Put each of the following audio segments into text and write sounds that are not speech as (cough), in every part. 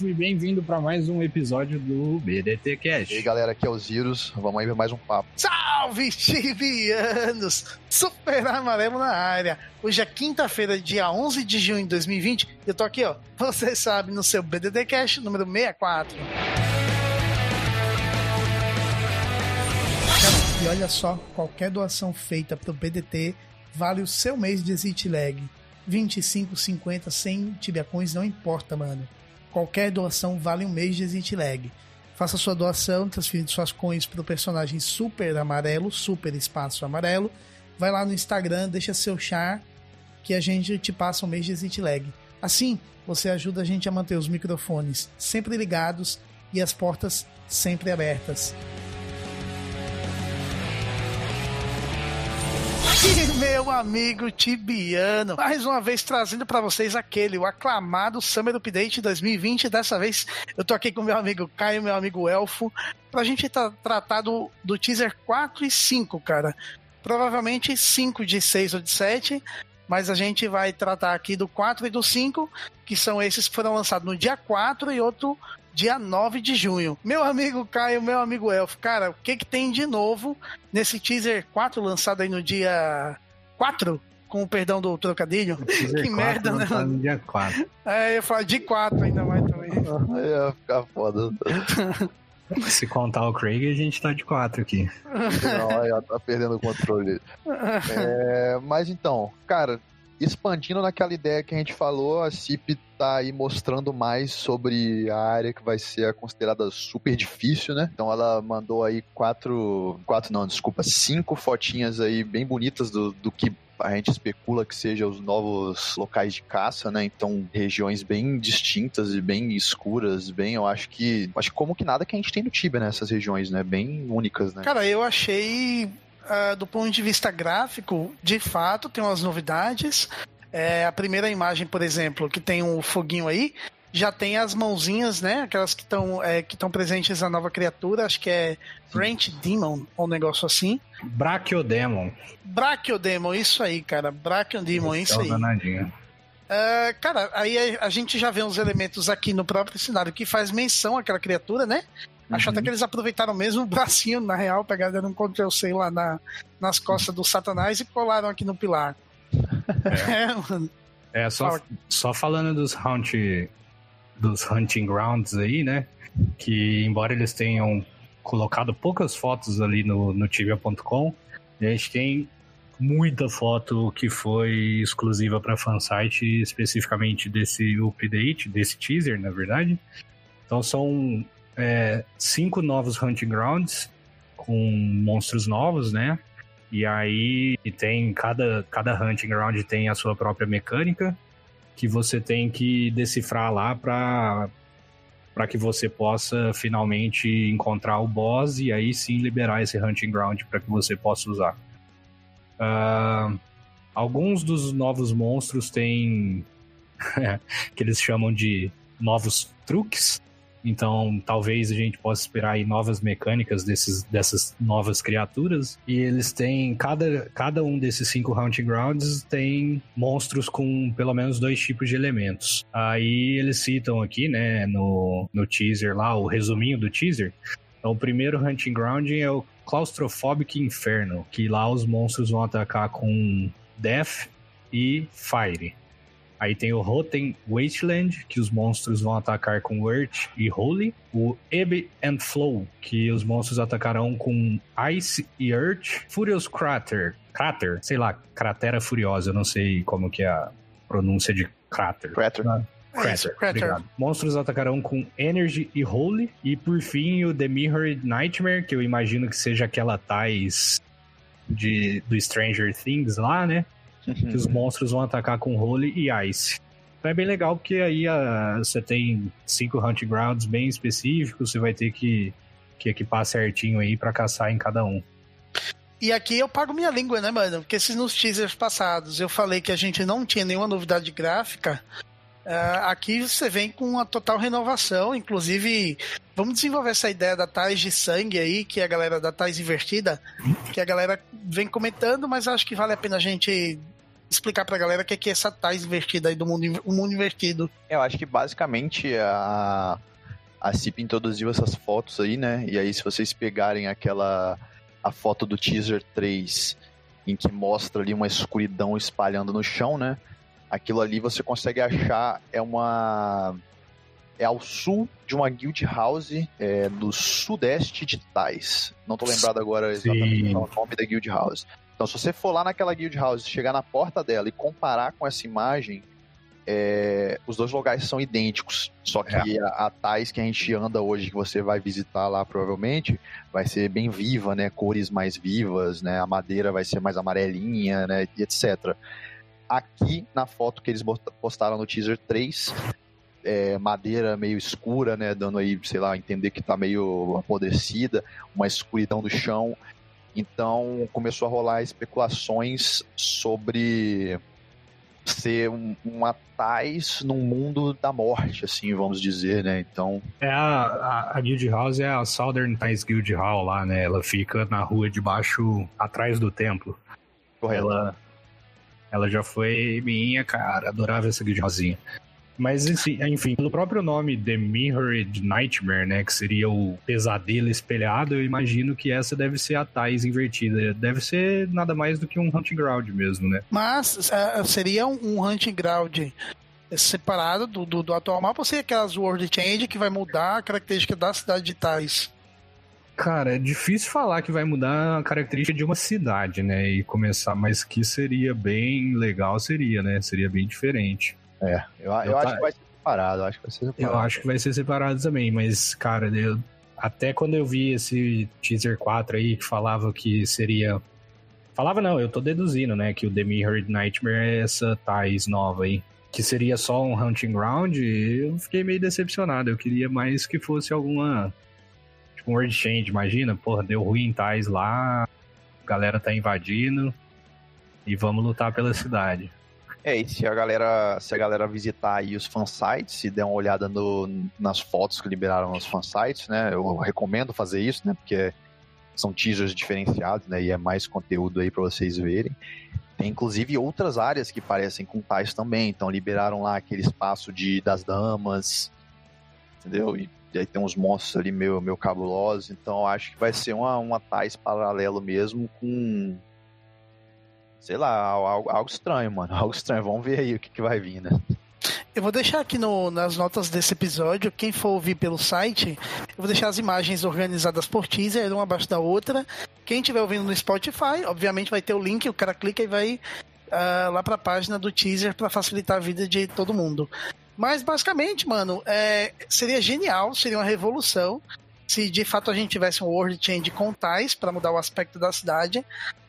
E bem-vindo para mais um episódio do BDT E aí, Cast. galera, aqui é o Zirus. Vamos aí ver mais um papo. Salve, (laughs) tibianos! Super amarelo na área. Hoje é quinta-feira, dia 11 de junho de 2020. Eu tô aqui, ó. Você sabe, no seu BDD Cash número 64. E olha só, qualquer doação feita pro BDT vale o seu mês de Exit Lag. 25, 50, 100 tibiacões, não importa, mano. Qualquer doação vale um mês de Exit Lag. Faça sua doação, transferindo suas coins pro personagem Super Amarelo, Super Espaço Amarelo. Vai lá no Instagram, deixa seu char, que a gente te passa um mês de Exit Lag. Assim, você ajuda a gente a manter os microfones sempre ligados e as portas sempre abertas. E meu amigo Tibiano, mais uma vez trazendo pra vocês aquele, o aclamado Summer Update 2020. Dessa vez eu tô aqui com meu amigo Caio, meu amigo Elfo, pra gente tra tratar do, do teaser 4 e 5, cara. Provavelmente 5 de 6 ou de 7, mas a gente vai tratar aqui do 4 e do 5, que são esses que foram lançados no dia 4 e outro dia 9 de junho. Meu amigo Caio, meu amigo Elfo, cara, o que que tem de novo nesse teaser 4 lançado aí no dia 4? Com o perdão do trocadilho. Teaser que 4 merda, né? lançado No dia 4. É, eu ia falar de 4 ainda mais também. (laughs) Aí ia ficar foda. (laughs) Se contar o Craig, a gente tá de 4 aqui. (laughs) Não, aí, ó, tá perdendo o controle. É, mas então, cara, expandindo naquela ideia que a gente falou, a CIP tá aí mostrando mais sobre a área que vai ser considerada super difícil, né? Então ela mandou aí quatro. Quatro não, desculpa, cinco fotinhas aí bem bonitas do, do que a gente especula que sejam os novos locais de caça, né? Então, regiões bem distintas e bem escuras, bem, eu acho que. Acho que como que nada que a gente tem no Tibia, né? Essas regiões, né? Bem únicas, né? Cara, eu achei, ah, do ponto de vista gráfico, de fato, tem umas novidades. É, a primeira imagem, por exemplo, que tem um foguinho aí, já tem as mãozinhas, né? Aquelas que estão é, que estão presentes na nova criatura, acho que é Branch Demon, ou um negócio assim. Brachiodemon. Brachiodemon, isso aí, cara. Brachiodemon, isso é o aí. danadinho. É, cara, aí a, a gente já vê uns elementos aqui no próprio cenário que faz menção àquela criatura, né? Acho Uhum. até que eles aproveitaram mesmo o bracinho, na real, pegaram um Ctrl-C lá na, nas costas do Satanás e colaram aqui no pilar. (laughs) É, mano. É, só, Fala. só falando dos hunt, dos hunting grounds aí, né? Que embora eles tenham colocado poucas fotos ali no, no tibia.com, a gente tem muita foto que foi exclusiva para fansite, especificamente desse update, desse teaser, na verdade. Então são é, cinco novos hunting grounds com monstros novos, né? E aí tem cada, cada hunting ground tem a sua própria mecânica que você tem que decifrar lá para para que você possa finalmente encontrar o boss e aí sim liberar esse hunting ground para que você possa usar. Ah, alguns dos novos monstros têm (laughs) que eles chamam de novos truques. Então, talvez a gente possa esperar aí novas mecânicas desses, dessas novas criaturas. E eles têm. Cada, cada um desses cinco Hunting Grounds tem monstros com pelo menos dois tipos de elementos. Aí eles citam aqui, né, no, no teaser lá, o resuminho do teaser. Então, o primeiro Hunting Ground é o Claustrophobic Inferno, que lá os monstros vão atacar com Death e Fire. Aí tem o Rotten Wasteland, que os monstros vão atacar com Earth e Holy. O Ebb and Flow, que os monstros atacarão com Ice e Earth. Furious Crater, Crater, sei lá, Cratera Furiosa, eu não sei como que é a pronúncia de Crater. Crater. Crater, Isso, Crater. obrigado. Monstros atacarão com Energy e Holy. E por fim, o The Mirrored Nightmare, que eu imagino que seja aquela Tais de, do Stranger Things lá, né? Que os monstros vão atacar com Holy e Ice. Então é bem legal porque aí ah, você tem cinco Hunting Grounds bem específicos, você vai ter que, que equipar certinho aí pra caçar em cada um. E aqui eu pago minha língua, né, mano? Porque se nos teasers passados eu falei que a gente não tinha nenhuma novidade gráfica, ah, aqui você vem com uma total renovação. Inclusive, vamos desenvolver essa ideia da Tais de sangue aí, que é a galera da Tais invertida, que a galera vem comentando, mas acho que vale a pena a gente explicar pra galera o que é, que é essa Tais invertida aí do mundo, o mundo invertido. Eu acho que basicamente a, a CIP introduziu essas fotos aí, né? E aí, se vocês pegarem aquela a foto do teaser 3, em que mostra ali uma escuridão espalhando no chão, né? Aquilo ali você consegue achar é uma é ao sul de uma guild house é, do sudeste de Tais. Não tô lembrado agora exatamente Sim. o nome da guild house. Então, se você for lá naquela guild house, chegar na porta dela e comparar com essa imagem, é, os dois lugares são idênticos. Só que a, a Tais que a gente anda hoje, que você vai visitar lá provavelmente, vai ser bem viva, né? Cores mais vivas, né? A madeira vai ser mais amarelinha, né? E etc. Aqui na foto que eles postaram no teaser 3, é, madeira meio escura, né? Dando aí, sei lá, entender que tá meio apodrecida, uma escuridão do chão. Então começou a rolar especulações sobre ser um, uma Tais num mundo da morte, assim, vamos dizer, né? Então, É a, a, a Guild House é a Southern Ties Guild Hall lá, né? Ela fica na rua de baixo, atrás do templo. correto. Ela, ela já foi minha, cara. Adorava essa Guild Housezinha. Mas, enfim, pelo próprio nome The Mirrored Nightmare, né? Que seria o pesadelo espelhado, eu imagino que essa deve ser a Tais invertida. Deve ser nada mais do que um Hunting Ground mesmo, né? Mas ah, seria um, hunting ground separado do, do, do atual mapa ou seria aquelas World Change que vai mudar a característica da cidade de Tais? Cara, é difícil falar que vai mudar a característica de uma cidade, né? E começar, mas que seria bem legal, seria, né? Seria bem diferente. É, eu, eu Eu acho tá- que vai ser separado, eu acho que vai ser separado. Eu acho que vai ser separado também, mas, cara, eu, até quando eu vi esse teaser 4 aí que falava que seria. Falava não, eu tô deduzindo, né? Que o The Mirrored Nightmare é essa Tais nova aí. Que seria só um Hunting Ground, eu fiquei meio decepcionado. Eu queria mais que fosse alguma. Tipo, um World Change, imagina? Porra, deu ruim em Tais lá, a galera tá invadindo e vamos lutar pela cidade. É, e se a galera, se a galera visitar aí os fansites e der uma olhada no, nas fotos que liberaram nos fansites, né? Eu recomendo fazer isso, né? Porque são teasers diferenciados, né? E é mais conteúdo aí pra vocês verem. Tem inclusive outras áreas que parecem com tais também. Então liberaram lá aquele espaço de das damas, entendeu? E, e aí tem uns monstros ali meio, meio cabulosos. Então acho que vai ser uma, uma tais paralelo mesmo com sei lá, algo, algo estranho, mano. (laughs) Algo estranho. Vamos ver aí o que, que vai vir, né? Eu vou deixar aqui no- nas notas desse episódio, quem for ouvir pelo site, eu vou deixar as imagens organizadas por teaser, uma abaixo da outra. Quem estiver ouvindo no Spotify, obviamente vai ter o link, o cara clica e vai ah, lá pra página do teaser para facilitar a vida de todo mundo. Mas basicamente, mano, é, seria genial, seria uma revolução se de fato a gente tivesse um World Change com tais para mudar o aspecto da cidade.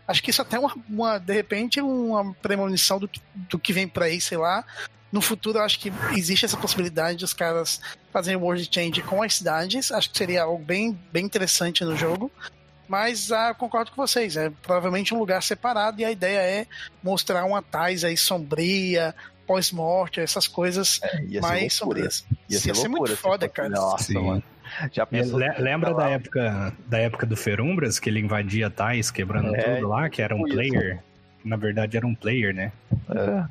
Acho que isso até é uma, uma de repente, uma premonição do, que- do que vem por aí, sei lá. No futuro, eu acho que existe essa possibilidade de os caras fazerem World Change com as cidades. Acho que seria algo bem, bem interessante no jogo. Mas ah, concordo com vocês, é provavelmente um lugar separado e a ideia é mostrar uma Tais aí sombria, pós-morte, essas coisas Ia ser mais loucura. sombrias. Ia ser, Ia ser muito foda, cara. Nossa, Sim. mano. Já pensou? Le- Lembra Tá da época, da época do Ferumbras, que ele invadia Tais, quebrando É, tudo lá, que era um tipo isso. player? Na verdade era um player, né? É.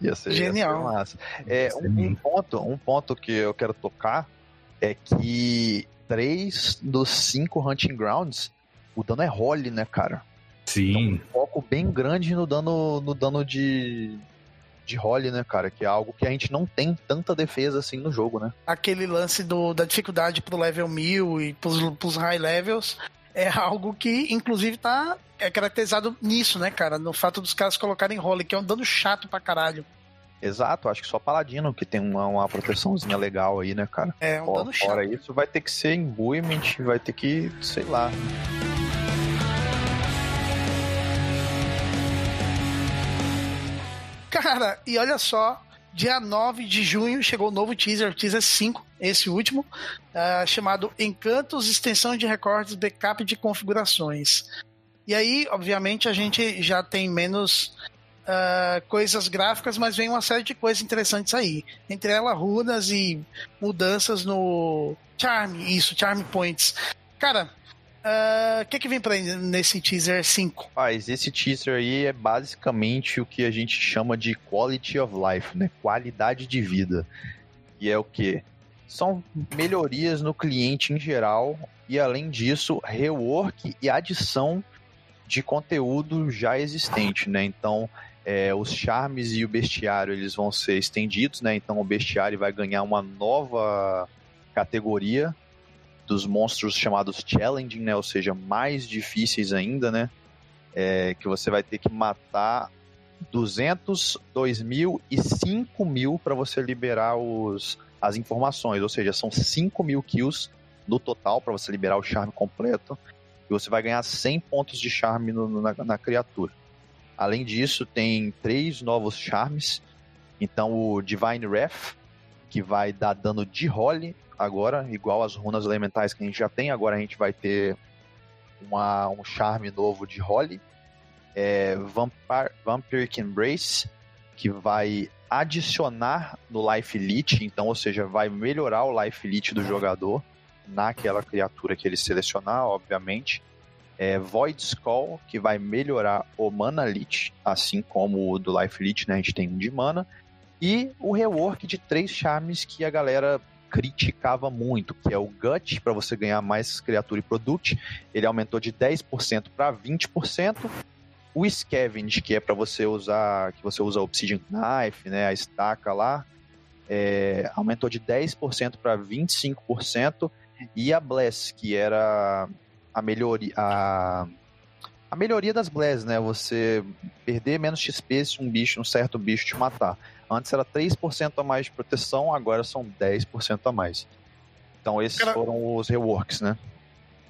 Ia ser, ia Genial. ser massa. É, Ia ser um, um muito. ponto, um ponto que eu quero tocar é que três dos cinco Hunting Grounds, o dano é role, né, cara? Sim. Um foco bem grande no dano, no dano de, de role, né, cara? Que é algo que a gente não tem tanta defesa assim no jogo, né? Aquele lance do, da dificuldade pro level 1000 e pros, pros high levels é algo que, inclusive, tá é caracterizado nisso, né, cara? No fato dos caras colocarem role, que é um dano chato pra caralho. Exato, acho que só Paladino que tem uma, uma proteçãozinha legal aí, né, cara? É, um dano Fora isso, vai ter que ser imbuement, vai ter que, sei lá. Cara, e olha só, dia 9 de junho chegou o novo teaser, teaser 5, esse último, uh, chamado Encantos, Extensão de Recordes, Backup de Configurações. E aí, obviamente, a gente já tem menos uh, coisas gráficas, mas vem uma série de coisas interessantes aí. Entre elas, runas e mudanças no Charm, isso, Charm Points. Cara, o uh, que, que vem pra nesse teaser 5? Paz, esse teaser aí é basicamente o que a gente chama de quality of life, né? Qualidade de vida. E é o que? São melhorias no cliente em geral e além disso, rework e adição de conteúdo já existente, né? Então, é, os charmes e o bestiário eles vão ser estendidos, né? Então, o bestiário vai ganhar uma nova categoria dos monstros chamados challenging, né? Ou seja, mais difíceis ainda, né? É, que você vai ter que matar 200, 2 mil e 5 mil para você liberar os, as informações. Ou seja, são 5 mil kills no total para você liberar o charme completo. E você vai ganhar 100 pontos de charme no, na, na criatura. Além disso, tem três novos charmes. Então, o Divine Wrath, que vai dar dano de role agora, igual as runas elementais que a gente já tem. Agora a gente vai ter uma, um charme novo de Holly. É, Vampire, Vampiric Embrace, que vai adicionar no Life Elite, então, ou seja, vai melhorar o Life Elite do jogador naquela criatura que ele selecionar, obviamente. É, Void Skull, que vai melhorar o Mana Elite, assim como o do Life Elite, né? A gente tem um de mana. E o rework de três charmes que a galera criticava muito, que é o Gut, para você ganhar mais criatura e product, ele aumentou de 10% para 20%. O Scavenge, que é para você usar, que você usa Obsidian Knife, né, a estaca lá, é, aumentou de 10% para 25%. E a Bless, que era a melhoria, a, a melhoria das Bless, né, você perder menos XP se um bicho, um certo bicho te matar. Antes era 3% a mais de proteção, agora são 10% a mais. Então esses Cara, foram os reworks, né?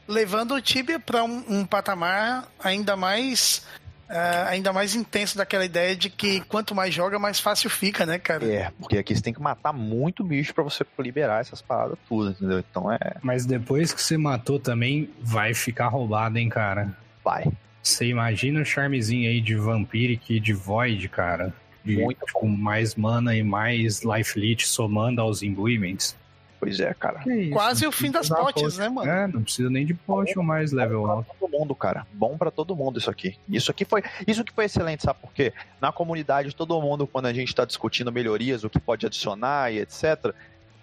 Levando o Tibia para um, um, patamar ainda mais uh, ainda mais intenso daquela ideia de que quanto mais joga, mais fácil fica, né, cara? É, porque aqui você tem que matar muito bicho para você liberar essas paradas tudo, entendeu? Então é. Mas depois que você matou também, vai ficar roubado, hein, cara? Vai. Você imagina o charmezinho aí de Vampiric e de Void, cara de Muito tipo, mais mana e mais life lead somando aos imbuements. Pois é, cara. Quase o fim das potes, né, mano? É, não precisa nem de pote ou mais level alto. todo mundo, cara. Bom para todo mundo isso aqui. Isso aqui foi, isso que foi excelente, sabe por quê? Na comunidade, todo mundo, quando a gente tá discutindo melhorias, o que pode adicionar e etc.,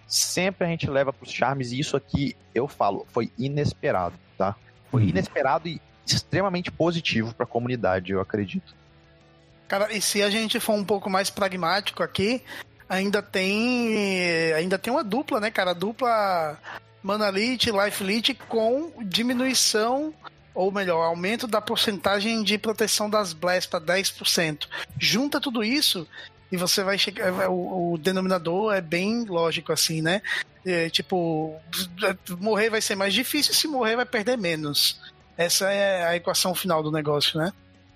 sempre a gente leva pros charmes e isso aqui, eu falo, foi inesperado, tá? Foi hum. inesperado e extremamente positivo para a comunidade, eu acredito. Cara, e se a gente for um pouco mais pragmático aqui, ainda tem ainda tem uma dupla, né, cara? Dupla Mana Elite, Life Elite com diminuição ou melhor, aumento da porcentagem de proteção das Blast para 10%. Junta tudo isso e você vai chegar. O, o denominador é bem lógico, assim, né? É, tipo, morrer vai ser mais difícil, se morrer vai perder menos. Essa é a equação final do negócio, né?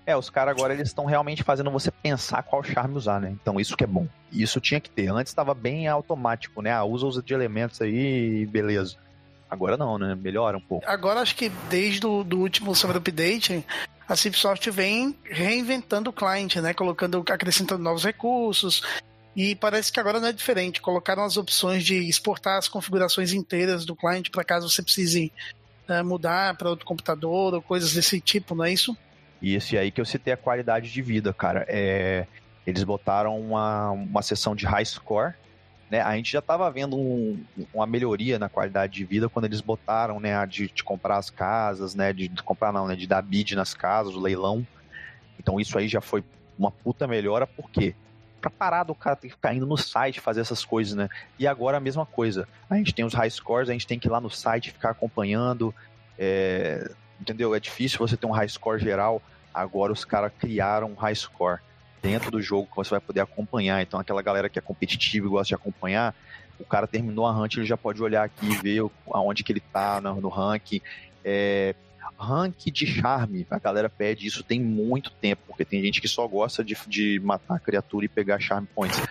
É, os caras agora eles estão realmente fazendo você pensar qual charme usar, né? Então isso que é bom. Isso tinha que ter. Antes estava bem automático, né? Ah, usa os de elementos aí beleza. Agora não, né? Melhora um pouco. Agora acho que desde o do último Summer Update, a Cipsoft vem reinventando o cliente, né? Colocando, acrescentando novos recursos. E parece que agora não é diferente. Colocaram as opções de exportar as configurações inteiras do cliente para caso você precise uh, mudar para outro computador ou coisas desse tipo, não é isso? E esse aí que eu citei a qualidade de vida, cara. É, eles botaram uma, uma sessão de high score, né? A gente já estava vendo um, uma melhoria na qualidade de vida quando eles botaram, né, de, de comprar as casas, né, de, de, comprar não, né, de dar bid nas casas, o leilão. Então isso aí já foi uma puta melhora, por quê? Pra parar do cara ter que ficar indo no site fazer essas coisas, né? E agora a mesma coisa. A gente tem os high scores, a gente tem que ir lá no site ficar acompanhando. É, entendeu? É difícil você ter um high score geral. Agora os caras criaram um high score. dentro do jogo que você vai poder acompanhar. Então, aquela galera que é competitiva e gosta de acompanhar, o cara terminou a hunt, ele já pode olhar aqui e ver aonde que ele tá no, no. É, rank de charme, a galera pede isso tem muito tempo, porque tem gente que só gosta de, de matar a criatura e pegar charme points.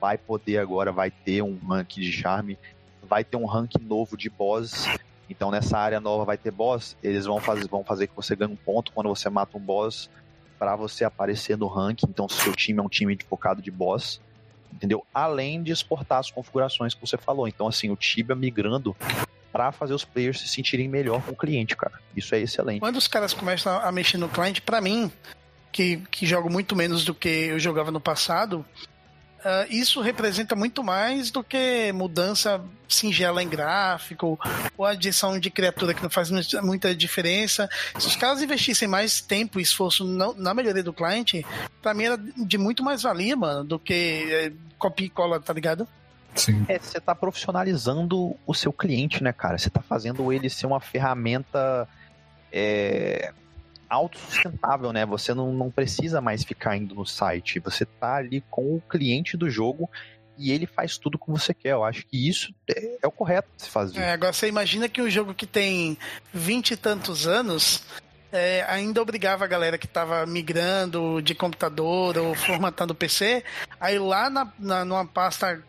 Vai poder agora, vai ter um rank de charme, vai ter um rank novo de boss. Então nessa área nova vai ter boss, eles vão fazer, vão fazer que você ganhe um ponto quando você mata um boss para você aparecer no ranking. Então, se seu time é um time focado de boss, entendeu? Além de exportar as configurações que você falou. Então, assim, o Tibia migrando para fazer os players se sentirem melhor com o cliente, cara. Isso é excelente. Quando os caras começam a mexer no cliente, para mim, que, que jogo muito menos do que eu jogava no passado, Uh, isso representa muito mais do que mudança singela em gráfico ou adição de criatura que não faz muita diferença. Se os caras investissem mais tempo e esforço na, melhoria do cliente, pra mim era de muito mais valia, mano, do que é, copia e cola, tá ligado? Sim. É, você tá profissionalizando o seu cliente, né, cara? Você tá fazendo ele ser uma ferramenta é, autossustentável, né? Você não, não precisa mais ficar indo no site. Você tá ali com o cliente do jogo e ele faz tudo como você quer. Eu acho que isso é, é o correto de se fazer. É, agora você imagina que um jogo que tem vinte e tantos anos é, ainda obrigava a galera que estava migrando de computador ou formatando PC, aí lá na, na, numa pasta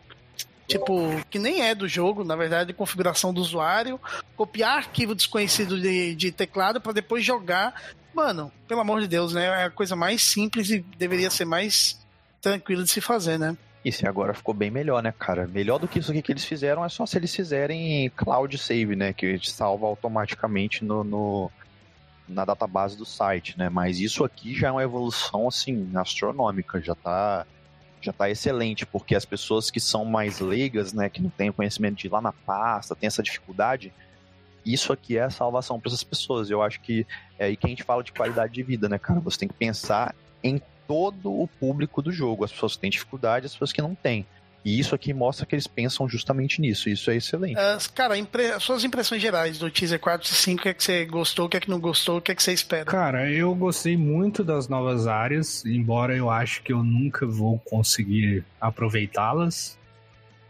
tipo, que nem é do jogo, na verdade, configuração do usuário, copiar arquivo desconhecido de, de teclado para depois jogar Mano, pelo amor de Deus, né? É a coisa mais simples e deveria ser mais tranquila de se fazer, né? Isso, e agora ficou bem melhor, né, cara? Melhor do que isso aqui que eles fizeram é só se eles fizerem cloud save, né? Que salva automaticamente no, no, na database do site, né? Mas isso aqui já é uma evolução, assim, astronômica. Já tá, já tá excelente, porque as pessoas que são mais leigas, né? Que não têm conhecimento de ir lá na pasta, tem essa dificuldade isso aqui é a salvação para essas pessoas. Eu acho que é aí que a gente fala de qualidade de vida, né, cara? Você tem que pensar em todo o público do jogo, as pessoas que têm dificuldade, as pessoas que não têm. E isso aqui mostra que eles pensam justamente nisso. Isso é excelente. Uh, cara, impre... suas impressões gerais do teaser 4 e 5, o que é que você gostou, o que é que não gostou, o que é que você espera? Cara, eu gostei muito das novas áreas, embora eu acho que eu nunca vou conseguir aproveitá-las.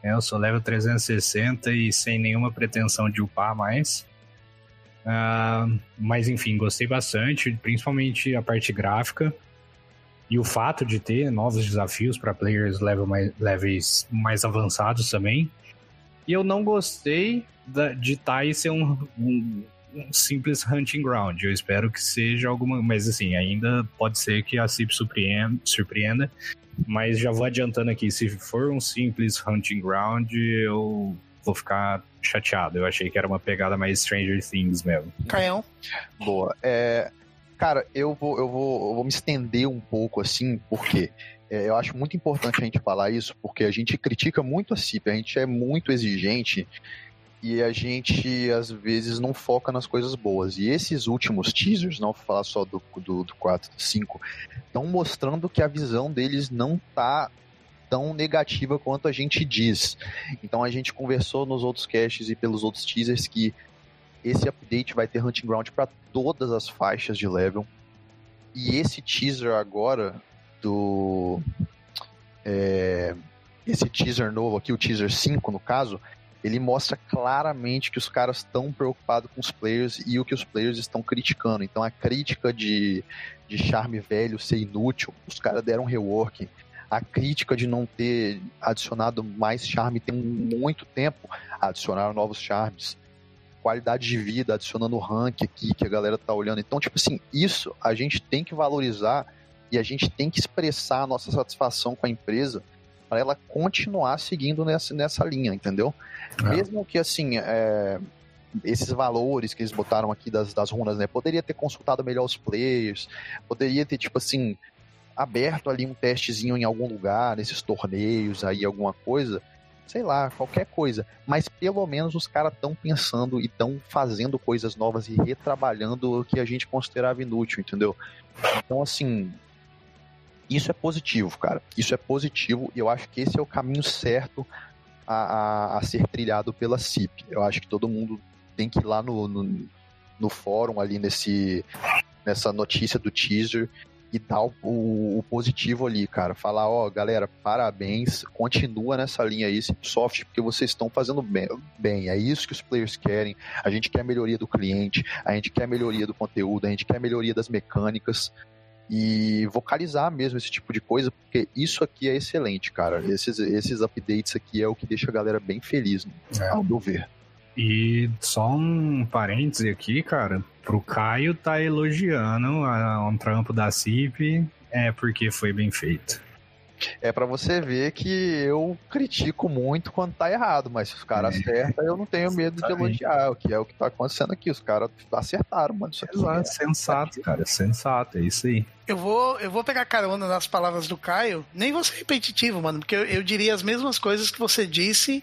É, eu sou level 360 e sem nenhuma pretensão de upar mais. Uh, mas enfim, gostei bastante, principalmente a parte gráfica. E o fato de ter novos desafios para players level mais, levels mais avançados também. E eu não gostei da, de Tai ser um, um, um, simples hunting ground. Eu espero que seja alguma. Mas assim, ainda pode ser que a CIP surpreenda, surpreenda mas já vou adiantando aqui, se for um simples hunting ground, eu vou ficar chateado. Eu achei que era uma pegada mais Stranger Things mesmo. Caião. Boa. É, cara, eu vou, eu, vou, eu vou me estender um pouco assim, porque é, eu acho muito importante a gente falar isso, porque a gente critica muito a CIP, a gente é muito exigente e a gente às vezes não foca nas coisas boas. E esses últimos teasers, não vou falar só do, do, do 4 do 5, estão mostrando que a visão deles não tá tão negativa quanto a gente diz. Então a gente conversou nos outros caches e pelos outros teasers que esse update vai ter Hunting Ground para todas as faixas de level. E esse teaser agora do. É, esse teaser novo aqui, o teaser 5 no caso, ele mostra claramente que os caras estão preocupados com os players e o que os players estão criticando. Então a crítica de, de charme velho ser inútil, os caras deram rework. A crítica de não ter adicionado mais charme tem muito tempo, adicionaram novos charmes. Qualidade de vida, adicionando rank aqui que a galera tá olhando. Então, tipo assim, isso a gente tem que valorizar e a gente tem que expressar a nossa satisfação com a empresa para ela continuar seguindo nessa, nessa linha, entendeu? É. Mesmo que assim, é, esses valores que eles botaram aqui das, das runas, né? Poderia ter consultado melhor os players, poderia ter, tipo assim, aberto ali um testezinho em algum lugar, nesses torneios aí, alguma coisa. Sei lá, qualquer coisa. Mas pelo menos os caras estão pensando e estão fazendo coisas novas e retrabalhando o que a gente considerava inútil, entendeu? Então, assim, isso é positivo, cara. Isso é positivo e eu acho que esse é o caminho certo a, a, a ser trilhado pela CIP. Eu acho que todo mundo tem que ir lá no, no, no fórum ali nesse, nessa notícia do teaser e dar o, o, positivo ali, cara. Falar, ó, oh, galera, parabéns, continua nessa linha aí, soft, porque vocês estão fazendo bem, bem. É isso que os players querem. A gente quer a melhoria do cliente, a gente quer a melhoria do conteúdo, a gente quer a melhoria das mecânicas e vocalizar mesmo esse tipo de coisa, porque isso aqui é excelente, cara. Esses, esses updates aqui é o que deixa a galera bem feliz, é. ao meu ver. E só um parêntese aqui, cara, pro Caio tá elogiando a, um trampo da CIP, é porque foi bem feito. É para você ver que eu critico muito quando tá errado, mas se os caras é. acertam, eu não tenho medo de elogiar, o que é o que tá acontecendo aqui. Os caras acertaram, mano. Isso aqui Exato, é sensato, cara, é sensato, é isso aí. Eu vou, eu vou pegar carona nas palavras do Caio, nem vou ser repetitivo, mano, porque eu, eu diria as mesmas coisas que você disse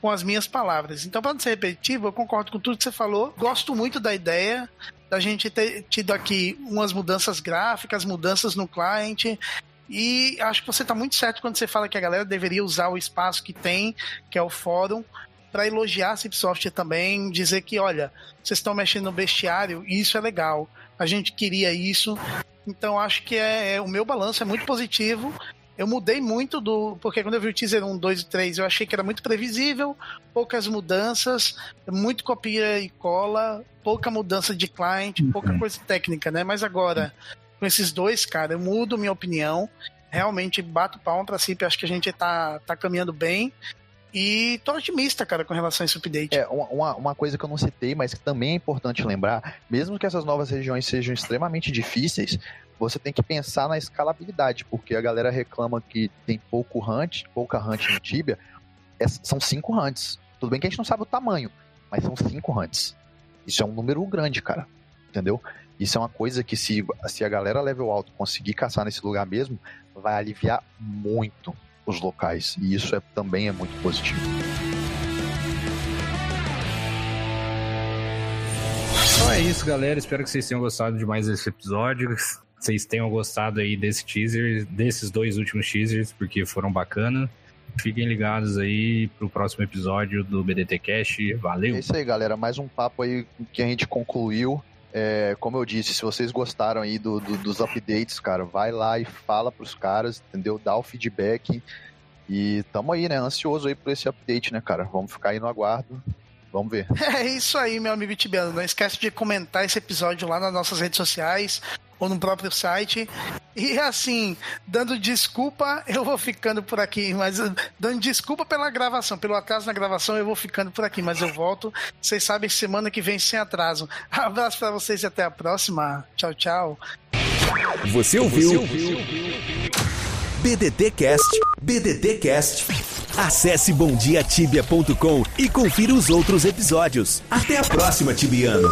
com as minhas palavras. Então, para não ser repetitivo, eu concordo com tudo que você falou. Gosto muito da ideia da gente ter tido aqui umas mudanças gráficas, mudanças no cliente. E acho que você está muito certo quando você fala que a galera deveria usar o espaço que tem, que é o fórum, para elogiar a Cipsoft também, dizer que, olha, vocês estão mexendo no bestiário e isso é legal. A gente queria isso. Então acho que é, é o meu balanço é muito positivo eu mudei muito do. Porque quando eu vi o teaser 1, 2 e 3, eu achei que era muito previsível, poucas mudanças, muito copia e cola, pouca mudança de client, uhum. pouca coisa técnica, né? Mas agora, com esses dois, cara, eu mudo minha opinião. Realmente bato palma pra si, acho que a gente tá, tá caminhando bem. E tô otimista, cara, com relação a esse update. É, uma, uma coisa que eu não citei, mas que também é importante lembrar, mesmo que essas novas regiões sejam extremamente difíceis, você tem que pensar na escalabilidade, porque a galera reclama que tem pouco hunt, pouca hunt no Tibia, é, são cinco hunts. Tudo bem que a gente não sabe o tamanho, mas são cinco hunts. Isso é um número grande, cara. Entendeu? Isso é uma coisa que se, se a galera level alto conseguir caçar nesse lugar mesmo, vai aliviar muito os locais. E isso é, também é muito positivo. Então é isso, galera. Espero que vocês tenham gostado de mais esse episódio vocês tenham gostado aí desse teaser, desses dois últimos teasers, porque foram bacana. Fiquem ligados aí pro próximo episódio do BDT Cash. Valeu! É isso aí, galera. Mais um papo aí que a gente concluiu. É, como eu disse, se vocês gostaram aí do, do, dos updates, cara, vai lá e fala pros caras, entendeu? Dá o feedback. E tamo aí, né? Ansioso aí por esse update, né, cara? Vamos ficar aí no aguardo. Vamos ver. (laughs) É isso aí, meu amigo Tibiano. Não esquece de comentar esse episódio lá nas nossas redes sociais ou no próprio site. E assim, dando desculpa, eu vou ficando por aqui, mas dando desculpa pela gravação, pelo atraso na gravação, eu vou ficando por aqui, mas eu volto. Vocês sabem, semana que vem sem atraso. Abraço para vocês e até a próxima. Tchau, tchau. Você ouviu? Você ouviu? BDT Cast, BDT Cast. Acesse bomdiatibia.com e confira os outros episódios. Até a próxima, Tibiano.